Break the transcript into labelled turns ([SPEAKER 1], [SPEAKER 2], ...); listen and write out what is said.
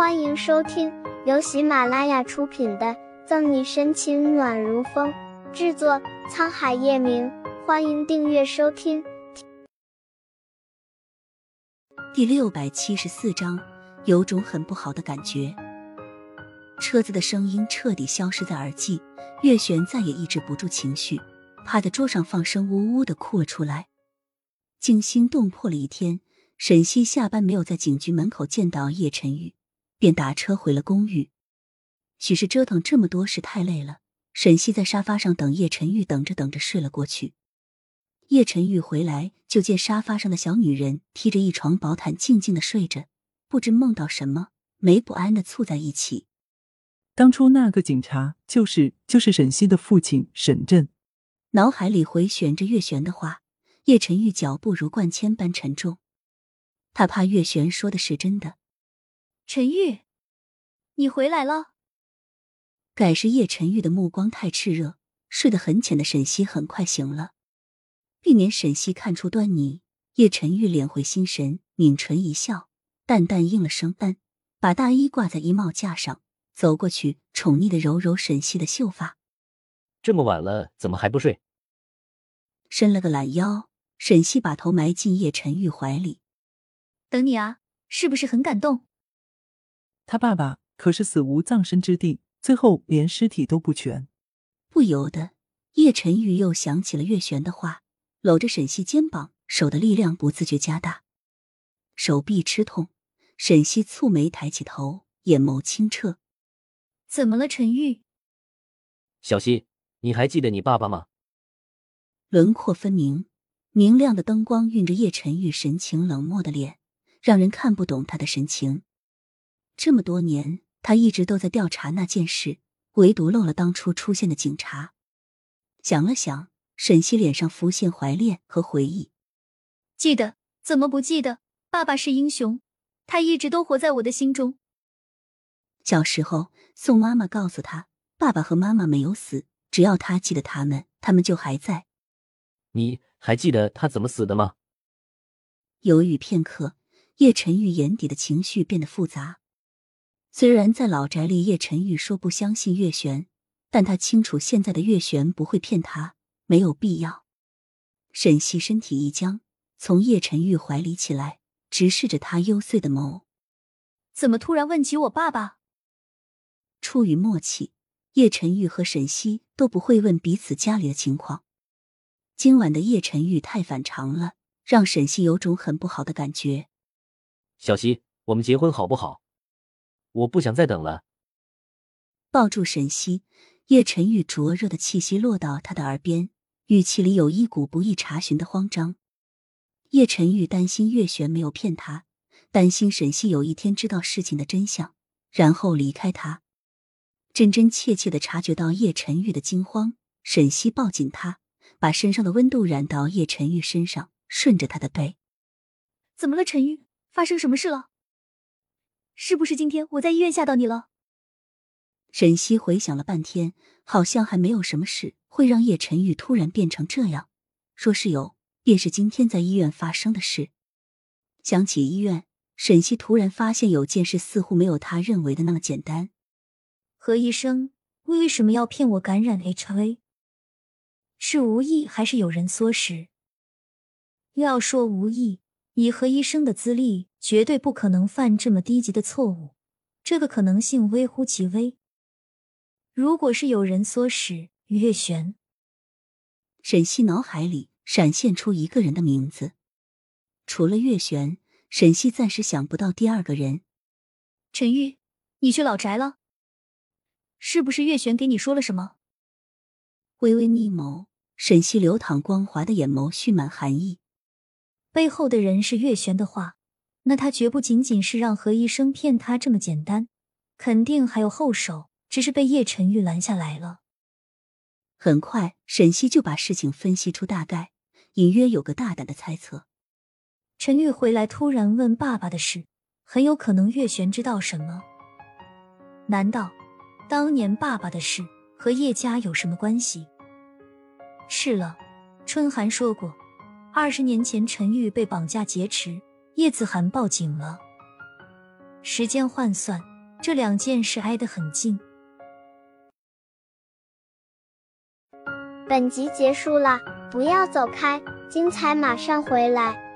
[SPEAKER 1] 欢迎收听由喜马拉雅出品的《赠你深情暖如风》，制作沧海夜明。欢迎订阅收听。
[SPEAKER 2] 第六百七十四章，有种很不好的感觉。车子的声音彻底消失在耳际，月璇再也抑制不住情绪，趴在桌上放声呜呜的哭了出来。惊心动魄了一天，沈西下班没有在警局门口见到叶晨玉。便打车回了公寓。许是折腾这么多事太累了，沈西在沙发上等叶晨玉，等着等着睡了过去。叶晨玉回来就见沙发上的小女人披着一床薄毯，静静的睡着，不知梦到什么，眉不安的蹙在一起。
[SPEAKER 3] 当初那个警察就是就是沈西的父亲沈震，
[SPEAKER 2] 脑海里回旋着月璇的话，叶晨玉脚步如灌铅般沉重，他怕月璇说的是真的。
[SPEAKER 4] 陈玉，你回来了。
[SPEAKER 2] 改是叶晨玉的目光太炽热，睡得很浅的沈西很快醒了。避免沈西看出端倪，叶晨玉敛回心神，抿唇一笑，淡淡应了声“嗯”，把大衣挂在衣帽架上，走过去，宠溺的揉揉沈西的秀发。
[SPEAKER 5] 这么晚了，怎么还不睡？
[SPEAKER 2] 伸了个懒腰，沈西把头埋进叶晨玉怀里，
[SPEAKER 4] 等你啊，是不是很感动？
[SPEAKER 3] 他爸爸可是死无葬身之地，最后连尸体都不全。
[SPEAKER 2] 不由得，叶晨玉又想起了月璇的话，搂着沈西肩膀，手的力量不自觉加大，手臂吃痛。沈西蹙眉抬起头，眼眸清澈。
[SPEAKER 4] 怎么了，陈玉？
[SPEAKER 5] 小西，你还记得你爸爸吗？
[SPEAKER 2] 轮廓分明，明亮的灯光映着叶晨玉神情冷漠的脸，让人看不懂他的神情。这么多年，他一直都在调查那件事，唯独漏了当初出现的警察。想了想，沈西脸上浮现怀恋和回忆。
[SPEAKER 4] 记得？怎么不记得？爸爸是英雄，他一直都活在我的心中。
[SPEAKER 2] 小时候，宋妈妈告诉他，爸爸和妈妈没有死，只要他记得他们，他们就还在。
[SPEAKER 5] 你还记得他怎么死的吗？
[SPEAKER 2] 犹豫片刻，叶晨玉眼底的情绪变得复杂。虽然在老宅里，叶晨玉说不相信月璇，但他清楚现在的月璇不会骗他，没有必要。沈西身体一僵，从叶晨玉怀里起来，直视着他幽邃的眸。
[SPEAKER 4] 怎么突然问起我爸爸？
[SPEAKER 2] 出于默契，叶晨玉和沈西都不会问彼此家里的情况。今晚的叶晨玉太反常了，让沈西有种很不好的感觉。
[SPEAKER 5] 小西，我们结婚好不好？我不想再等了。
[SPEAKER 2] 抱住沈西，叶晨玉灼热的气息落到他的耳边，语气里有一股不易查询的慌张。叶晨玉担心月璇没有骗他，担心沈西有一天知道事情的真相，然后离开他。真真切切的察觉到叶晨玉的惊慌，沈西抱紧他，把身上的温度染到叶晨玉身上，顺着他的背。
[SPEAKER 4] 怎么了，陈玉？发生什么事了？是不是今天我在医院吓到你了？
[SPEAKER 2] 沈西回想了半天，好像还没有什么事会让叶晨玉突然变成这样。说是有，便是今天在医院发生的事。想起医院，沈西突然发现有件事似乎没有他认为的那么简单。
[SPEAKER 4] 何医生为什么要骗我感染 HIV？是无意还是有人唆使？要说无意，以何医生的资历。绝对不可能犯这么低级的错误，这个可能性微乎其微。如果是有人唆使，月璇，
[SPEAKER 2] 沈西脑海里闪现出一个人的名字，除了月璇，沈西暂时想不到第二个人。
[SPEAKER 4] 陈玉，你去老宅了？是不是月璇给你说了什么？
[SPEAKER 2] 微微眯眸，沈西流淌光滑的眼眸蓄满寒意。
[SPEAKER 4] 背后的人是月璇的话。那他绝不仅仅是让何医生骗他这么简单，肯定还有后手，只是被叶晨玉拦下来了。
[SPEAKER 2] 很快，沈西就把事情分析出大概，隐约有个大胆的猜测：
[SPEAKER 4] 陈玉回来突然问爸爸的事，很有可能月璇知道什么？难道当年爸爸的事和叶家有什么关系？是了，春寒说过，二十年前陈玉被绑架劫持。叶子涵报警了。时间换算，这两件事挨得很近。
[SPEAKER 1] 本集结束了，不要走开，精彩马上回来。